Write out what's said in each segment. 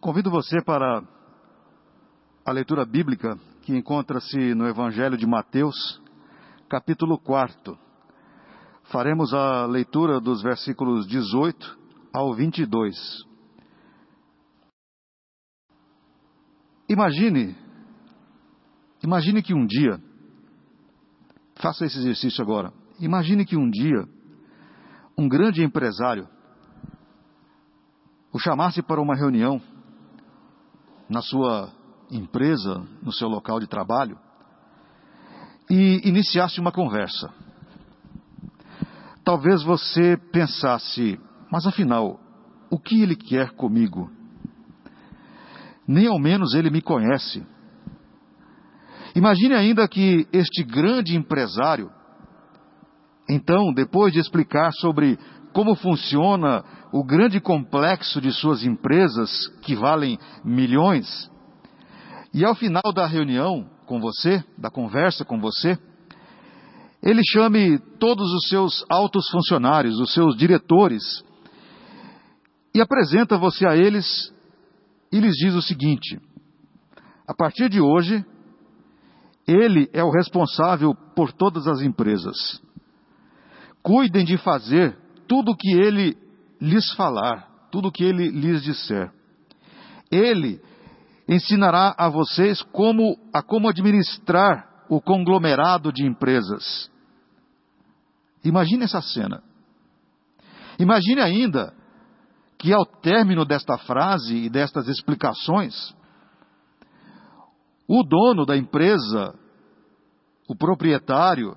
Convido você para a leitura bíblica que encontra-se no Evangelho de Mateus, capítulo 4. Faremos a leitura dos versículos 18 ao 22. Imagine, imagine que um dia, faça esse exercício agora. Imagine que um dia, um grande empresário o chamasse para uma reunião na sua empresa, no seu local de trabalho, e iniciasse uma conversa. Talvez você pensasse, mas afinal, o que ele quer comigo? Nem ao menos ele me conhece. Imagine ainda que este grande empresário, então, depois de explicar sobre como funciona o grande complexo de suas empresas, que valem milhões, e ao final da reunião com você, da conversa com você, ele chame todos os seus altos funcionários, os seus diretores, e apresenta você a eles e lhes diz o seguinte: a partir de hoje, ele é o responsável por todas as empresas. Cuidem de fazer tudo o que ele lhes falar, tudo o que ele lhes disser. Ele ensinará a vocês como a como administrar o conglomerado de empresas. Imagine essa cena. Imagine ainda que ao término desta frase e destas explicações, o dono da empresa, o proprietário,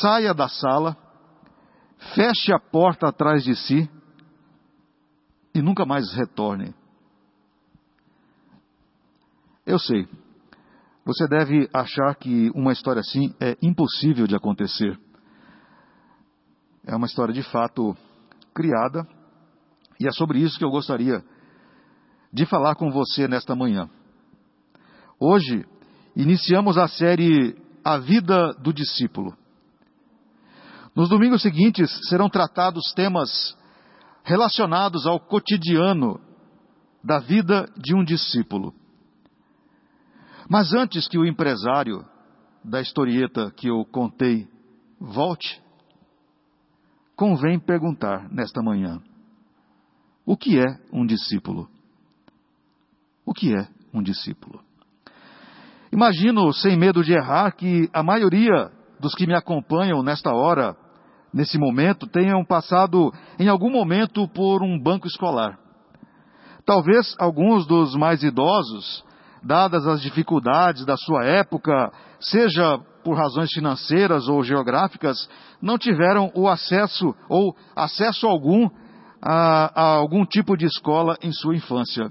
saia da sala, feche a porta atrás de si e nunca mais retorne. Eu sei, você deve achar que uma história assim é impossível de acontecer. É uma história de fato criada e é sobre isso que eu gostaria de falar com você nesta manhã. Hoje iniciamos a série A Vida do Discípulo. Nos domingos seguintes serão tratados temas relacionados ao cotidiano da vida de um discípulo. Mas antes que o empresário da historieta que eu contei volte, convém perguntar nesta manhã: o que é um discípulo? O que é um discípulo? Imagino, sem medo de errar, que a maioria dos que me acompanham nesta hora nesse momento, tenham passado em algum momento por um banco escolar. Talvez alguns dos mais idosos, dadas as dificuldades da sua época, seja por razões financeiras ou geográficas, não tiveram o acesso ou acesso algum a, a algum tipo de escola em sua infância.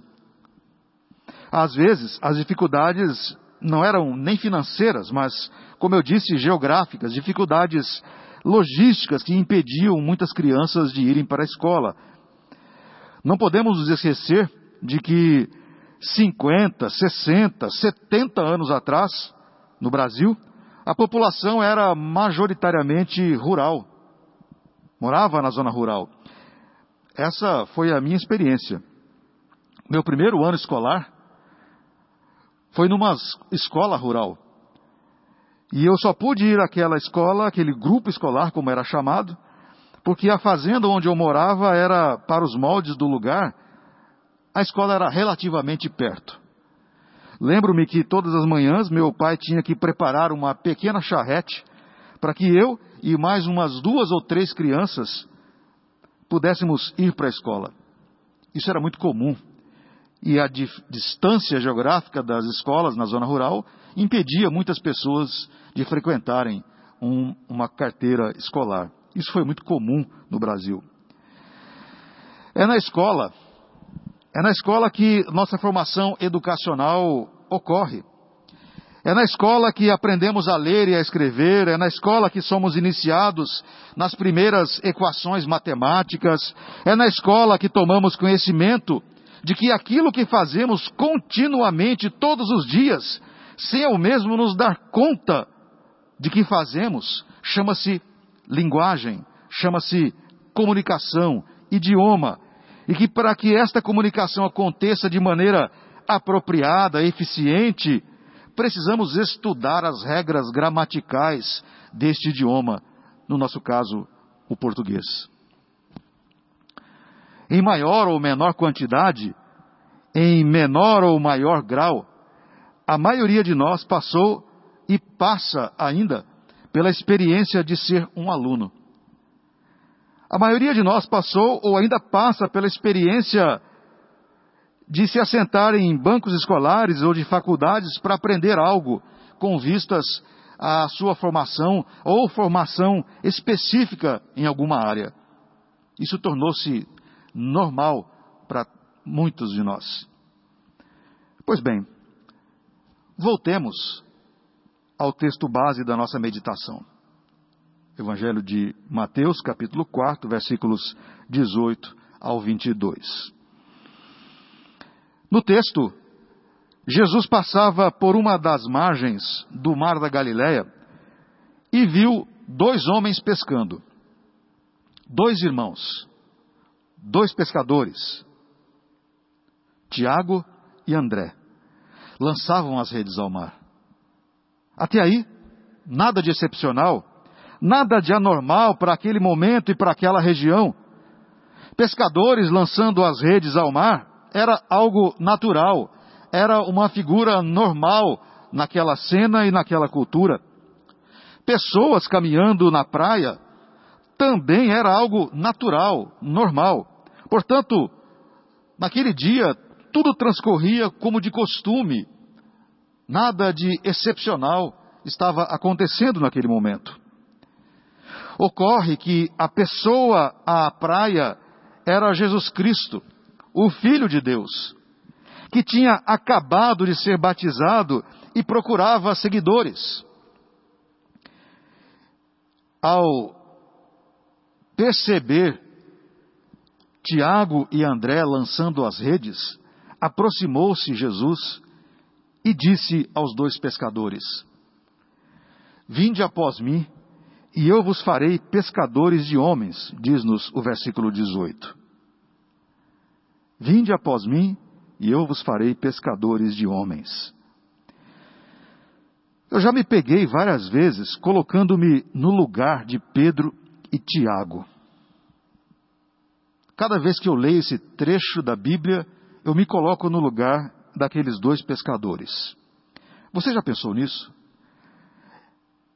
Às vezes, as dificuldades não eram nem financeiras, mas, como eu disse, geográficas, dificuldades logísticas que impediam muitas crianças de irem para a escola. Não podemos nos esquecer de que 50, 60, 70 anos atrás, no Brasil, a população era majoritariamente rural. Morava na zona rural. Essa foi a minha experiência. Meu primeiro ano escolar foi numa escola rural. E eu só pude ir àquela escola, aquele grupo escolar, como era chamado, porque a fazenda onde eu morava era, para os moldes do lugar, a escola era relativamente perto. Lembro-me que todas as manhãs meu pai tinha que preparar uma pequena charrete para que eu e mais umas duas ou três crianças pudéssemos ir para a escola. Isso era muito comum. E a distância geográfica das escolas na zona rural impedia muitas pessoas de frequentarem um, uma carteira escolar. Isso foi muito comum no Brasil. É na escola, é na escola que nossa formação educacional ocorre. É na escola que aprendemos a ler e a escrever, é na escola que somos iniciados nas primeiras equações matemáticas, é na escola que tomamos conhecimento de que aquilo que fazemos continuamente, todos os dias, sem ao mesmo nos dar conta de que fazemos, chama-se linguagem, chama-se comunicação, idioma. e que para que esta comunicação aconteça de maneira apropriada, eficiente, precisamos estudar as regras gramaticais deste idioma, no nosso caso, o português. Em maior ou menor quantidade, em menor ou maior grau, a maioria de nós passou e passa ainda pela experiência de ser um aluno. A maioria de nós passou ou ainda passa pela experiência de se assentar em bancos escolares ou de faculdades para aprender algo com vistas à sua formação ou formação específica em alguma área. Isso tornou-se normal para muitos de nós. Pois bem, voltemos ao texto base da nossa meditação. Evangelho de Mateus, capítulo 4, versículos 18 ao 22. No texto, Jesus passava por uma das margens do mar da Galiléia e viu dois homens pescando. Dois irmãos, dois pescadores, Tiago e André, lançavam as redes ao mar. Até aí, nada de excepcional, nada de anormal para aquele momento e para aquela região. Pescadores lançando as redes ao mar era algo natural, era uma figura normal naquela cena e naquela cultura. Pessoas caminhando na praia também era algo natural, normal. Portanto, naquele dia, tudo transcorria como de costume, nada de excepcional estava acontecendo naquele momento. Ocorre que a pessoa à praia era Jesus Cristo, o Filho de Deus, que tinha acabado de ser batizado e procurava seguidores. Ao perceber Tiago e André lançando as redes, aproximou-se Jesus e disse aos dois pescadores: Vinde após mim, e eu vos farei pescadores de homens, diz-nos o versículo 18. Vinde após mim, e eu vos farei pescadores de homens. Eu já me peguei várias vezes colocando-me no lugar de Pedro e Tiago. Cada vez que eu leio esse trecho da Bíblia, eu me coloco no lugar daqueles dois pescadores. Você já pensou nisso?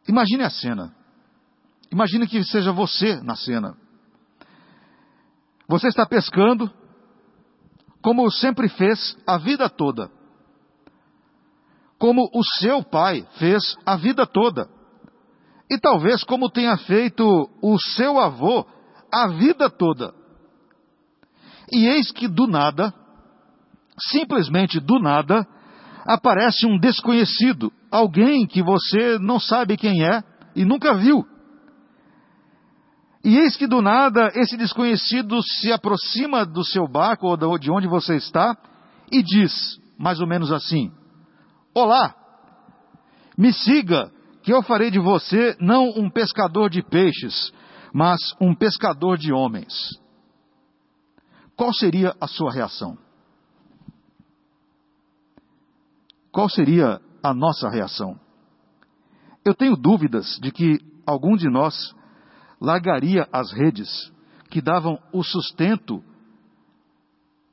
Imagine a cena. Imagine que seja você na cena. Você está pescando, como sempre fez a vida toda. Como o seu pai fez a vida toda. E talvez como tenha feito o seu avô a vida toda. E eis que do nada, simplesmente do nada, aparece um desconhecido, alguém que você não sabe quem é e nunca viu. E eis que do nada esse desconhecido se aproxima do seu barco ou de onde você está e diz, mais ou menos assim: Olá, me siga, que eu farei de você não um pescador de peixes, mas um pescador de homens. Qual seria a sua reação? Qual seria a nossa reação? Eu tenho dúvidas de que algum de nós largaria as redes que davam o sustento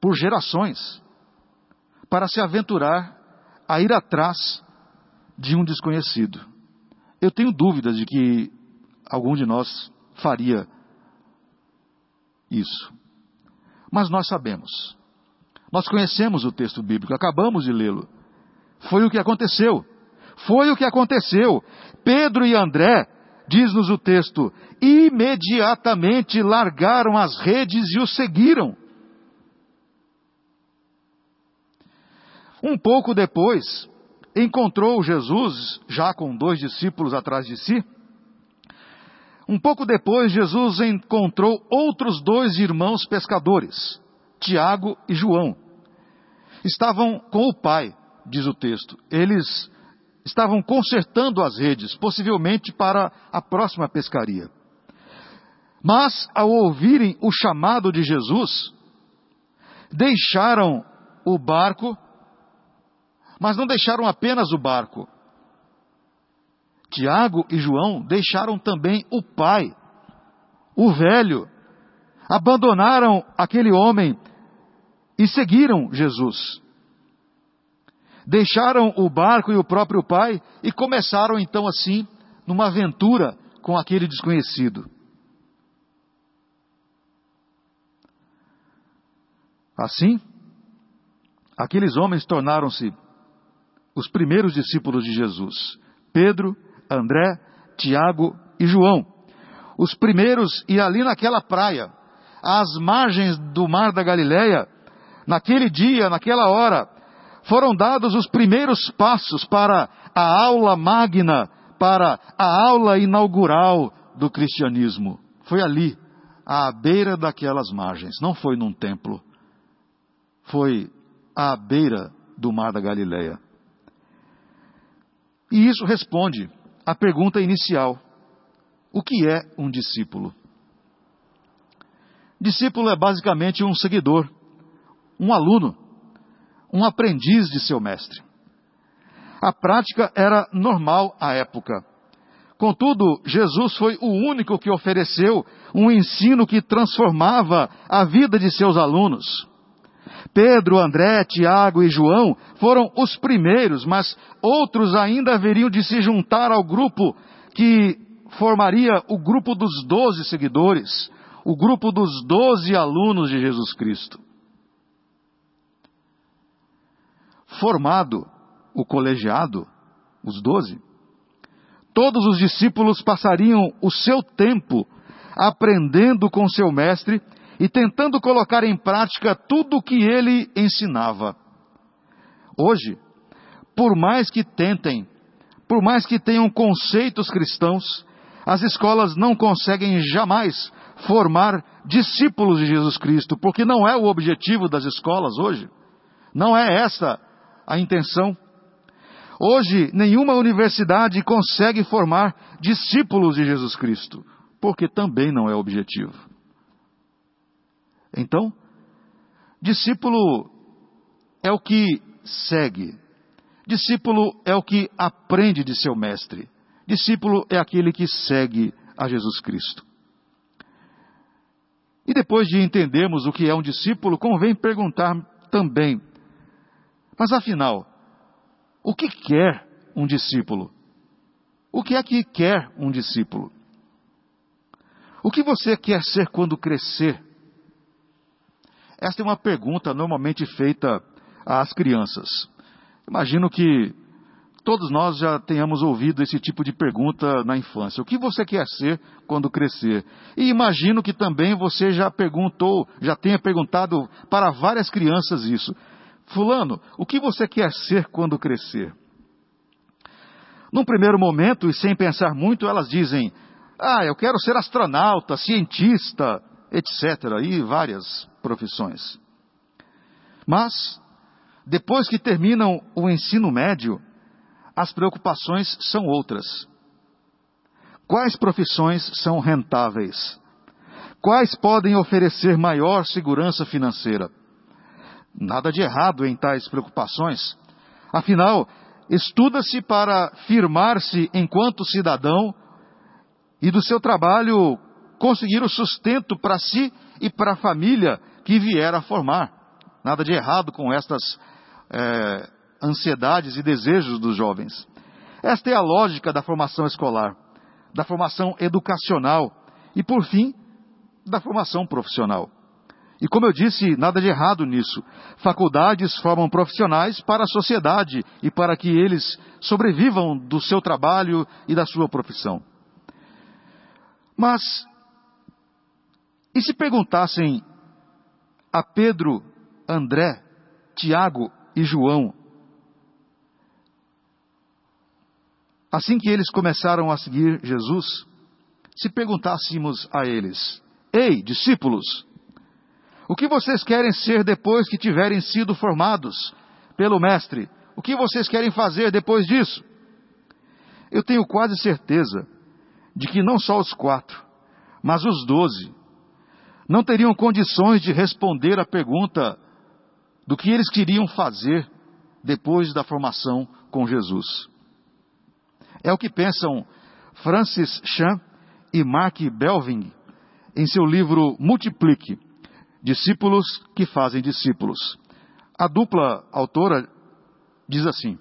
por gerações para se aventurar a ir atrás de um desconhecido. Eu tenho dúvidas de que algum de nós faria isso. Mas nós sabemos. Nós conhecemos o texto bíblico, acabamos de lê-lo. Foi o que aconteceu. Foi o que aconteceu. Pedro e André diz-nos o texto, imediatamente largaram as redes e o seguiram. Um pouco depois, encontrou Jesus, já com dois discípulos atrás de si. Um pouco depois, Jesus encontrou outros dois irmãos pescadores, Tiago e João. Estavam com o pai, diz o texto. Eles estavam consertando as redes, possivelmente para a próxima pescaria. Mas, ao ouvirem o chamado de Jesus, deixaram o barco, mas não deixaram apenas o barco. Tiago e João deixaram também o pai, o velho, abandonaram aquele homem e seguiram Jesus. Deixaram o barco e o próprio pai e começaram então assim numa aventura com aquele desconhecido. Assim, aqueles homens tornaram-se os primeiros discípulos de Jesus: Pedro, André, Tiago e João. Os primeiros, e ali naquela praia, às margens do mar da Galileia, naquele dia, naquela hora, foram dados os primeiros passos para a aula magna, para a aula inaugural do cristianismo. Foi ali, à beira daquelas margens, não foi num templo. Foi à beira do mar da Galileia. E isso responde à pergunta inicial: o que é um discípulo? Discípulo é basicamente um seguidor, um aluno, um aprendiz de seu mestre. A prática era normal à época. Contudo, Jesus foi o único que ofereceu um ensino que transformava a vida de seus alunos. Pedro, André, Tiago e João foram os primeiros, mas outros ainda haveriam de se juntar ao grupo que formaria o grupo dos doze seguidores, o grupo dos doze alunos de Jesus Cristo. Formado o colegiado, os doze, todos os discípulos passariam o seu tempo aprendendo com seu mestre e tentando colocar em prática tudo o que ele ensinava. Hoje, por mais que tentem, por mais que tenham conceitos cristãos, as escolas não conseguem jamais formar discípulos de Jesus Cristo, porque não é o objetivo das escolas hoje. Não é essa a intenção. Hoje, nenhuma universidade consegue formar discípulos de Jesus Cristo, porque também não é objetivo. Então, discípulo é o que segue, discípulo é o que aprende de seu mestre, discípulo é aquele que segue a Jesus Cristo. E depois de entendermos o que é um discípulo, convém perguntar também: mas afinal, o que quer um discípulo? O que é que quer um discípulo? O que você quer ser quando crescer? Esta é uma pergunta normalmente feita às crianças. Imagino que todos nós já tenhamos ouvido esse tipo de pergunta na infância. O que você quer ser quando crescer? E imagino que também você já perguntou, já tenha perguntado para várias crianças isso. Fulano, o que você quer ser quando crescer? Num primeiro momento, e sem pensar muito, elas dizem: Ah, eu quero ser astronauta, cientista, etc. E várias profissões. Mas, depois que terminam o ensino médio, as preocupações são outras. Quais profissões são rentáveis? Quais podem oferecer maior segurança financeira? Nada de errado em tais preocupações. Afinal, estuda-se para firmar-se enquanto cidadão e do seu trabalho conseguir o sustento para si e para a família que vier a formar. Nada de errado com estas é, ansiedades e desejos dos jovens. Esta é a lógica da formação escolar, da formação educacional e, por fim, da formação profissional. E como eu disse, nada de errado nisso. Faculdades formam profissionais para a sociedade e para que eles sobrevivam do seu trabalho e da sua profissão. Mas, e se perguntassem a Pedro, André, Tiago e João. Assim que eles começaram a seguir Jesus, se perguntássemos a eles: Ei, discípulos, o que vocês querem ser depois que tiverem sido formados pelo Mestre? O que vocês querem fazer depois disso? Eu tenho quase certeza de que não só os quatro, mas os doze não teriam condições de responder à pergunta do que eles queriam fazer depois da formação com Jesus. É o que pensam Francis Chan e Mark Belving em seu livro Multiplique Discípulos que fazem discípulos. A dupla autora diz assim: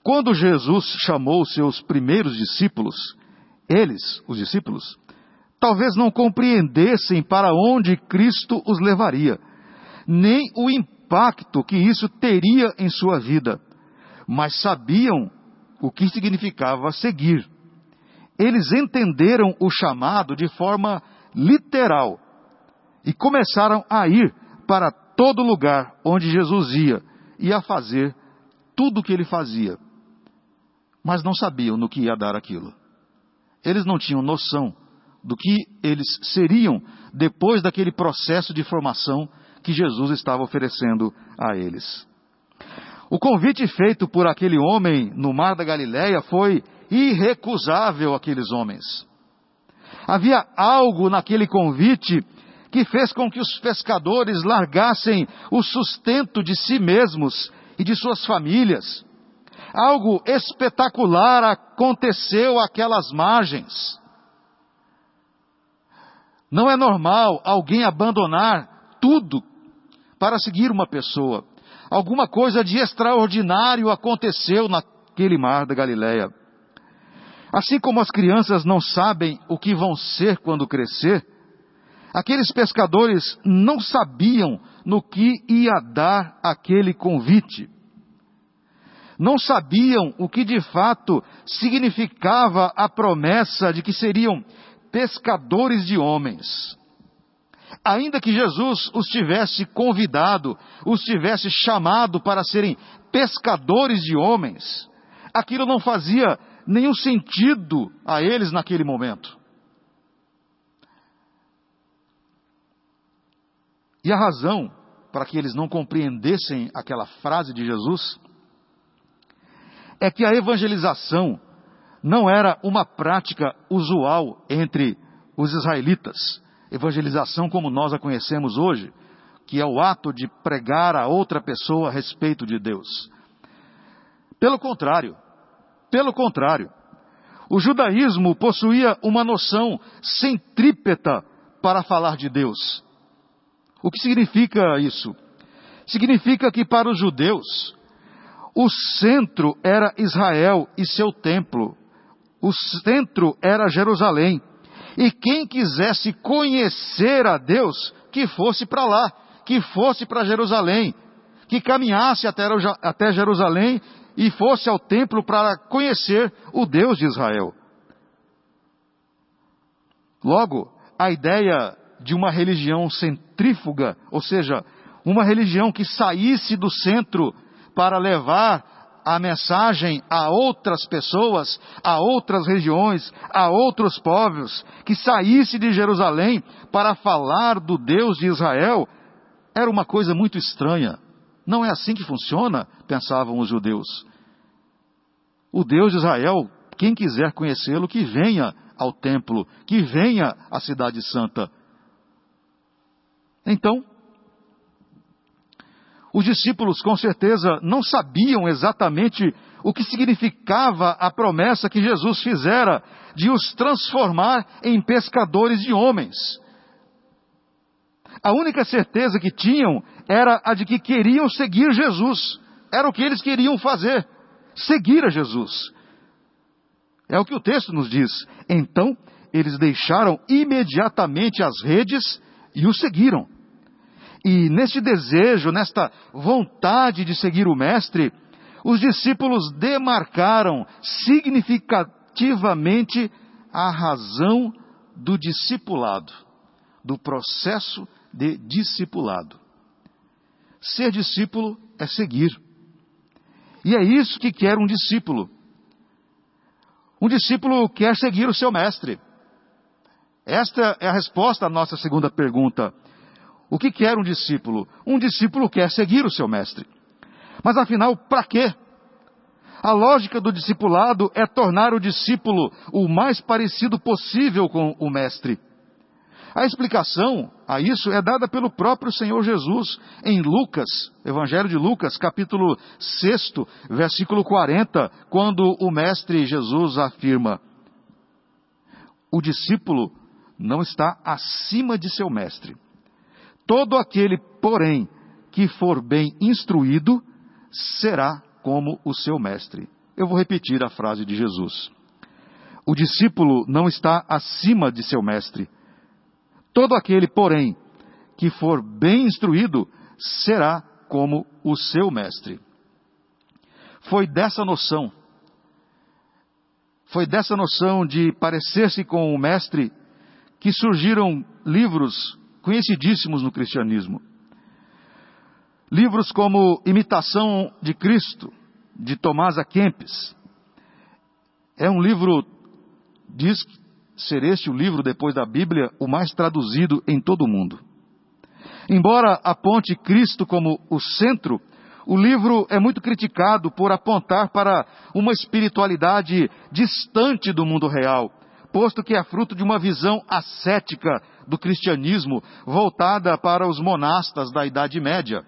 Quando Jesus chamou seus primeiros discípulos, eles, os discípulos, talvez não compreendessem para onde Cristo os levaria, nem o impacto que isso teria em sua vida, mas sabiam o que significava seguir. Eles entenderam o chamado de forma literal e começaram a ir para todo lugar onde Jesus ia e a fazer tudo o que ele fazia. Mas não sabiam no que ia dar aquilo. Eles não tinham noção do que eles seriam depois daquele processo de formação que Jesus estava oferecendo a eles. O convite feito por aquele homem no mar da Galileia foi irrecusável àqueles homens. Havia algo naquele convite que fez com que os pescadores largassem o sustento de si mesmos e de suas famílias. Algo espetacular aconteceu àquelas margens. Não é normal alguém abandonar tudo para seguir uma pessoa. Alguma coisa de extraordinário aconteceu naquele mar da Galileia. Assim como as crianças não sabem o que vão ser quando crescer, aqueles pescadores não sabiam no que ia dar aquele convite. Não sabiam o que de fato significava a promessa de que seriam pescadores de homens. Ainda que Jesus os tivesse convidado, os tivesse chamado para serem pescadores de homens, aquilo não fazia nenhum sentido a eles naquele momento. E a razão para que eles não compreendessem aquela frase de Jesus é que a evangelização não era uma prática usual entre os israelitas. Evangelização como nós a conhecemos hoje, que é o ato de pregar a outra pessoa a respeito de Deus. Pelo contrário, pelo contrário, o judaísmo possuía uma noção centrípeta para falar de Deus. O que significa isso? Significa que para os judeus, o centro era Israel e seu templo, o centro era Jerusalém. E quem quisesse conhecer a Deus, que fosse para lá, que fosse para Jerusalém, que caminhasse até, Jerusalém e fosse ao templo para conhecer o Deus de Israel. Logo, a ideia de uma religião centrífuga, ou seja, uma religião que saísse do centro para levar a mensagem a outras pessoas, a outras regiões, a outros povos, que saísse de Jerusalém para falar do Deus de Israel, era uma coisa muito estranha. Não é assim que funciona, pensavam os judeus. O Deus de Israel, quem quiser conhecê-lo, que venha ao templo, que venha à Cidade Santa. Então, os discípulos com certeza não sabiam exatamente o que significava a promessa que Jesus fizera de os transformar em pescadores de homens. A única certeza que tinham era a de que queriam seguir Jesus. Era o que eles queriam fazer, seguir a Jesus. É o que o texto nos diz. Então, eles deixaram imediatamente as redes e o seguiram. E neste desejo, nesta vontade de seguir o Mestre, os discípulos demarcaram significativamente a razão do discipulado, do processo de discipulado. Ser discípulo é seguir. E é isso que quer um discípulo. Um discípulo quer seguir o seu mestre. Esta é a resposta à nossa segunda pergunta. O que quer um discípulo? Um discípulo quer seguir o seu mestre. Mas afinal, para quê? A lógica do discipulado é tornar o discípulo o mais parecido possível com o mestre. A explicação a isso é dada pelo próprio Senhor Jesus em Lucas, Evangelho de Lucas, capítulo 6, versículo 40, quando o Mestre Jesus afirma: O discípulo não está acima de seu mestre. Todo aquele, porém, que for bem instruído, será como o seu mestre. Eu vou repetir a frase de Jesus. O discípulo não está acima de seu mestre. Todo aquele, porém, que for bem instruído, será como o seu mestre. Foi dessa noção, foi dessa noção de parecer-se com o mestre que surgiram livros conhecidíssimos no cristianismo. Livros como Imitação de Cristo, de Tomás A. Kempis. É um livro diz ser este o livro, depois da Bíblia, o mais traduzido em todo o mundo. Embora aponte Cristo como o centro, o livro é muito criticado por apontar para uma espiritualidade distante do mundo real, posto que é fruto de uma visão ascética do cristianismo voltada para os monastas da Idade Média.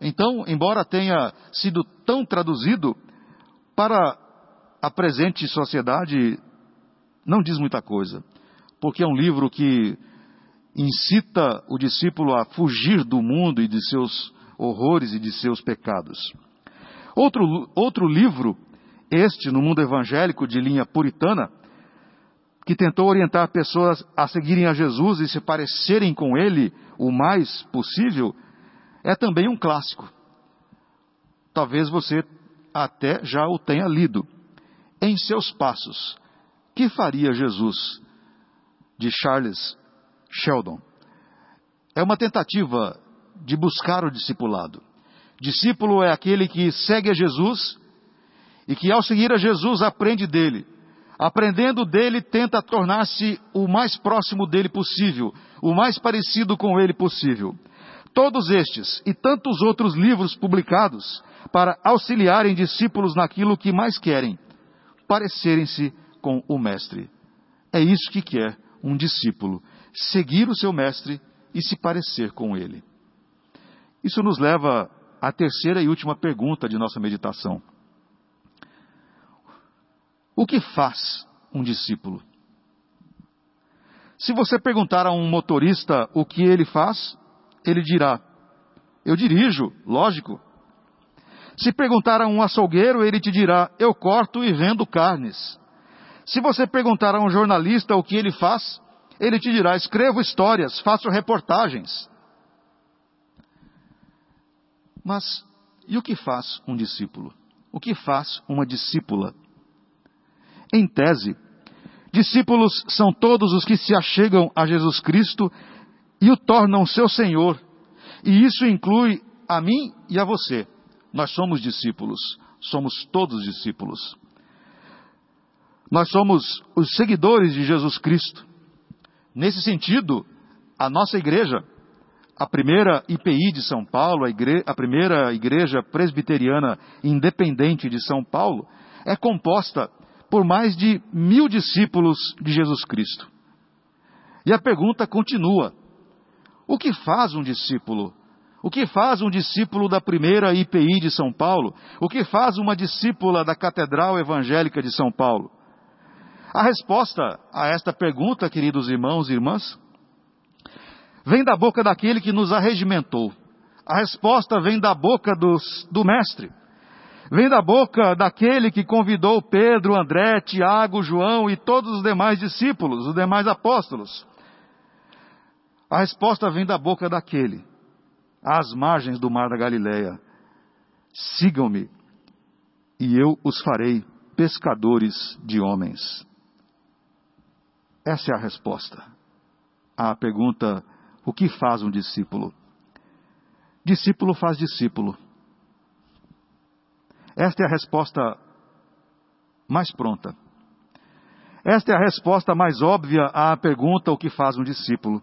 Então, embora tenha sido tão traduzido, para a presente sociedade não diz muita coisa, porque é um livro que incita o discípulo a fugir do mundo e de seus horrores e de seus pecados. Outro, outro livro, este no mundo evangélico de linha puritana, que tentou orientar pessoas a seguirem a Jesus e se parecerem com ele o mais possível, é também um clássico. Talvez você até já o tenha lido. Em seus passos, que faria Jesus? De Charles Sheldon. É uma tentativa de buscar o discipulado. Discípulo é aquele que segue a Jesus e que, ao seguir a Jesus, aprende dele. Aprendendo dele, tenta tornar-se o mais próximo dele possível, o mais parecido com ele possível. Todos estes e tantos outros livros publicados para auxiliarem discípulos naquilo que mais querem, parecerem-se com o Mestre. É isso que quer um discípulo: seguir o seu Mestre e se parecer com ele. Isso nos leva à terceira e última pergunta de nossa meditação. O que faz um discípulo? Se você perguntar a um motorista o que ele faz, ele dirá: Eu dirijo, lógico. Se perguntar a um açougueiro, ele te dirá: Eu corto e vendo carnes. Se você perguntar a um jornalista o que ele faz, ele te dirá: escrevo histórias, faço reportagens. Mas e o que faz um discípulo? O que faz uma discípula? Em tese, discípulos são todos os que se achegam a Jesus Cristo e o tornam seu Senhor. E isso inclui a mim e a você. Nós somos discípulos, somos todos discípulos. Nós somos os seguidores de Jesus Cristo. Nesse sentido, a nossa igreja, a primeira IPI de São Paulo, a, igre... a primeira igreja presbiteriana independente de São Paulo, é composta por mais de mil discípulos de Jesus Cristo. E a pergunta continua: o que faz um discípulo? O que faz um discípulo da primeira IPI de São Paulo? O que faz uma discípula da Catedral Evangélica de São Paulo? A resposta a esta pergunta, queridos irmãos e irmãs, vem da boca daquele que nos arregimentou. A resposta vem da boca dos, do Mestre. Vem da boca daquele que convidou Pedro, André, Tiago, João e todos os demais discípulos, os demais apóstolos. A resposta vem da boca daquele, às margens do mar da Galileia. Sigam-me, e eu os farei pescadores de homens. Essa é a resposta à pergunta: o que faz um discípulo? Discípulo faz discípulo. Esta é a resposta mais pronta. Esta é a resposta mais óbvia à pergunta: o que faz um discípulo?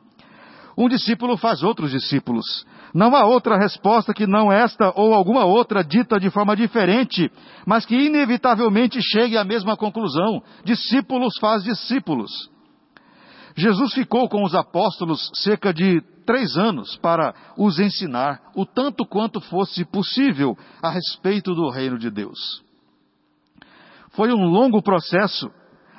Um discípulo faz outros discípulos. Não há outra resposta que não esta ou alguma outra dita de forma diferente, mas que inevitavelmente chegue à mesma conclusão: discípulos faz discípulos. Jesus ficou com os apóstolos cerca de três anos para os ensinar o tanto quanto fosse possível a respeito do reino de Deus. Foi um longo processo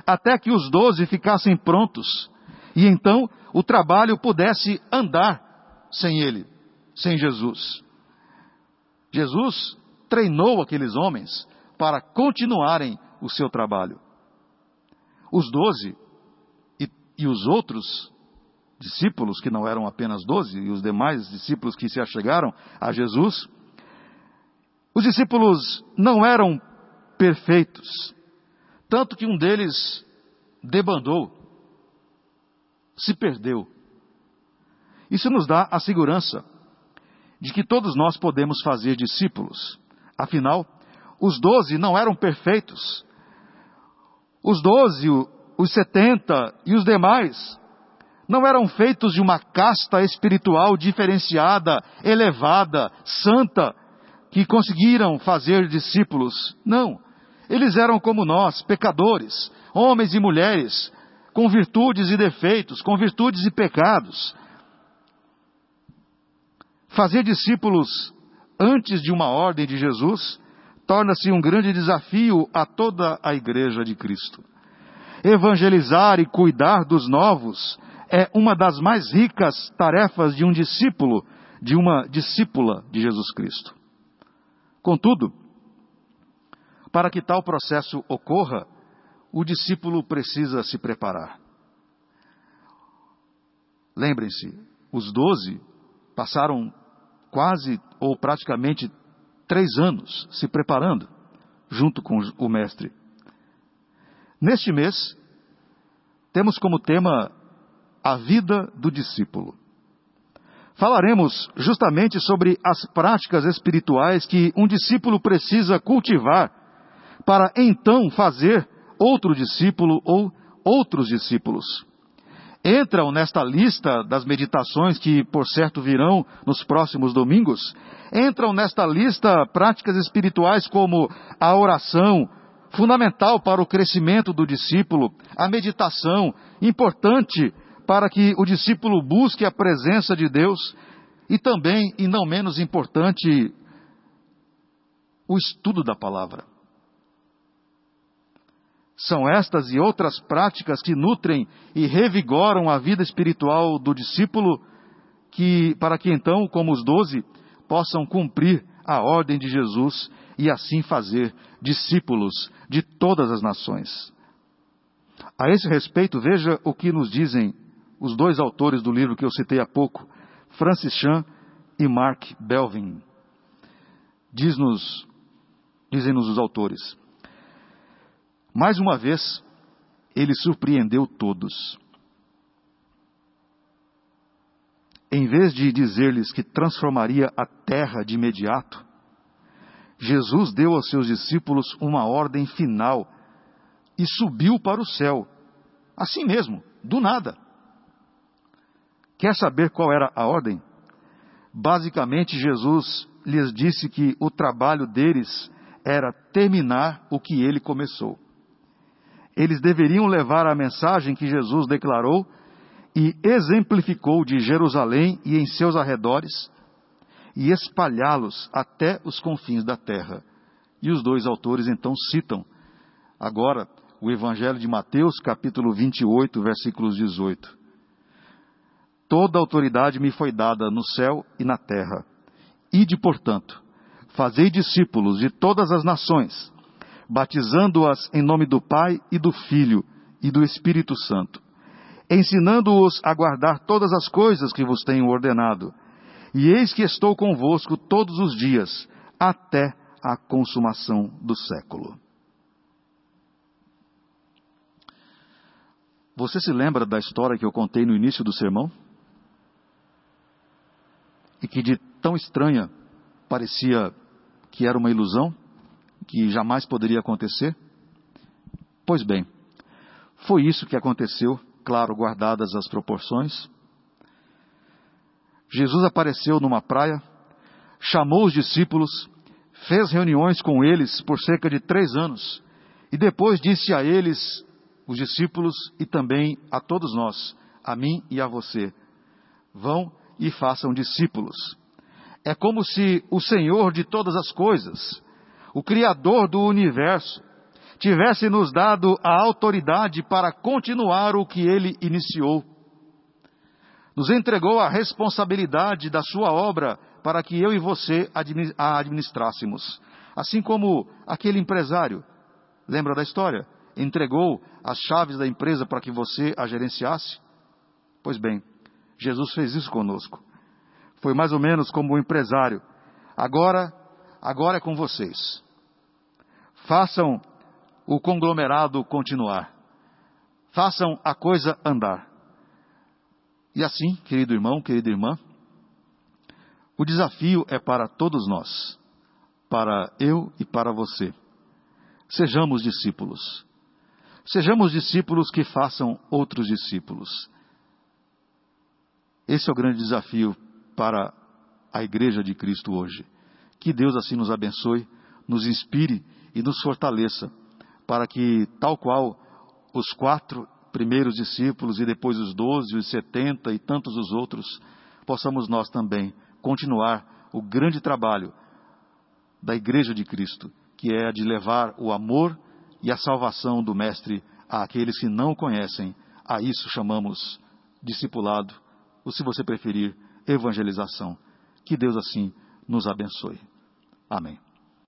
até que os doze ficassem prontos e então o trabalho pudesse andar sem ele, sem Jesus. Jesus treinou aqueles homens para continuarem o seu trabalho. Os doze e, os outros discípulos, que não eram apenas doze, e os demais discípulos que se achegaram a Jesus, os discípulos não eram perfeitos, tanto que um deles debandou, se perdeu. Isso nos dá a segurança de que todos nós podemos fazer discípulos. Afinal, os doze não eram perfeitos. Os doze, os setenta e os demais não eram feitos de uma casta espiritual diferenciada, elevada, santa, que conseguiram fazer discípulos. Não. Eles eram como nós, pecadores, homens e mulheres, com virtudes e defeitos, com virtudes e pecados. Fazer discípulos antes de uma ordem de Jesus torna-se um grande desafio a toda a igreja de Cristo. Evangelizar e cuidar dos novos é uma das mais ricas tarefas de um discípulo, de uma discípula de Jesus Cristo. Contudo, para que tal processo ocorra, o discípulo precisa se preparar. Lembrem-se, os doze passaram quase ou praticamente três anos se preparando junto com o Mestre. Neste mês, temos como tema a vida do discípulo. Falaremos justamente sobre as práticas espirituais que um discípulo precisa cultivar para então fazer outro discípulo ou outros discípulos. Entram nesta lista das meditações que, por certo, virão nos próximos domingos, entram nesta lista práticas espirituais como a oração, fundamental para o crescimento do discípulo, a meditação, importante para que o discípulo busque a presença de Deus e também, e não menos importante, o estudo da palavra. São estas e outras práticas que nutrem e revigoram a vida espiritual do discípulo, que, para que então, como os doze, possam cumprir a ordem de Jesus e assim fazer discípulos de todas as nações. A esse respeito, veja o que nos dizem os dois autores do livro que eu citei há pouco, Francis Chan e Mark Belvin. Diz-nos, dizem-nos os autores. Mais uma vez, ele surpreendeu todos. Em vez de dizer-lhes que transformaria a terra de imediato, Jesus deu aos seus discípulos uma ordem final e subiu para o céu, assim mesmo, do nada. Quer saber qual era a ordem? Basicamente, Jesus lhes disse que o trabalho deles era terminar o que ele começou. Eles deveriam levar a mensagem que Jesus declarou e exemplificou de Jerusalém e em seus arredores e espalhá-los até os confins da terra. E os dois autores então citam agora o Evangelho de Mateus, capítulo 28, versículos 18. Toda autoridade me foi dada no céu e na terra. Ide, portanto, fazei discípulos de todas as nações, batizando-as em nome do Pai e do Filho e do Espírito Santo, ensinando-os a guardar todas as coisas que vos tenho ordenado. E eis que estou convosco todos os dias, até a consumação do século. Você se lembra da história que eu contei no início do sermão? e que de tão estranha parecia que era uma ilusão, que jamais poderia acontecer? Pois bem, foi isso que aconteceu, claro, guardadas as proporções. Jesus apareceu numa praia, chamou os discípulos, fez reuniões com eles por cerca de três anos, e depois disse a eles, os discípulos, e também a todos nós, a mim e a você: vão e façam discípulos. É como se o Senhor de todas as coisas, o Criador do universo, tivesse nos dado a autoridade para continuar o que ele iniciou. Nos entregou a responsabilidade da sua obra para que eu e você a administrássemos. Assim como aquele empresário, lembra da história? Entregou as chaves da empresa para que você a gerenciasse? Pois bem, Jesus fez isso conosco. Foi mais ou menos como um empresário. Agora, agora é com vocês. Façam o conglomerado continuar. Façam a coisa andar. E assim, querido irmão, querida irmã, o desafio é para todos nós, para eu e para você. Sejamos discípulos. Sejamos discípulos que façam outros discípulos. Esse é o grande desafio para a Igreja de Cristo hoje. Que Deus assim nos abençoe, nos inspire e nos fortaleça, para que, tal qual os quatro primeiros discípulos e depois os doze, os setenta e tantos os outros, possamos nós também continuar o grande trabalho da Igreja de Cristo, que é a de levar o amor e a salvação do Mestre àqueles que não o conhecem. A isso chamamos discipulado ou se você preferir, evangelização. Que Deus assim nos abençoe. Amém.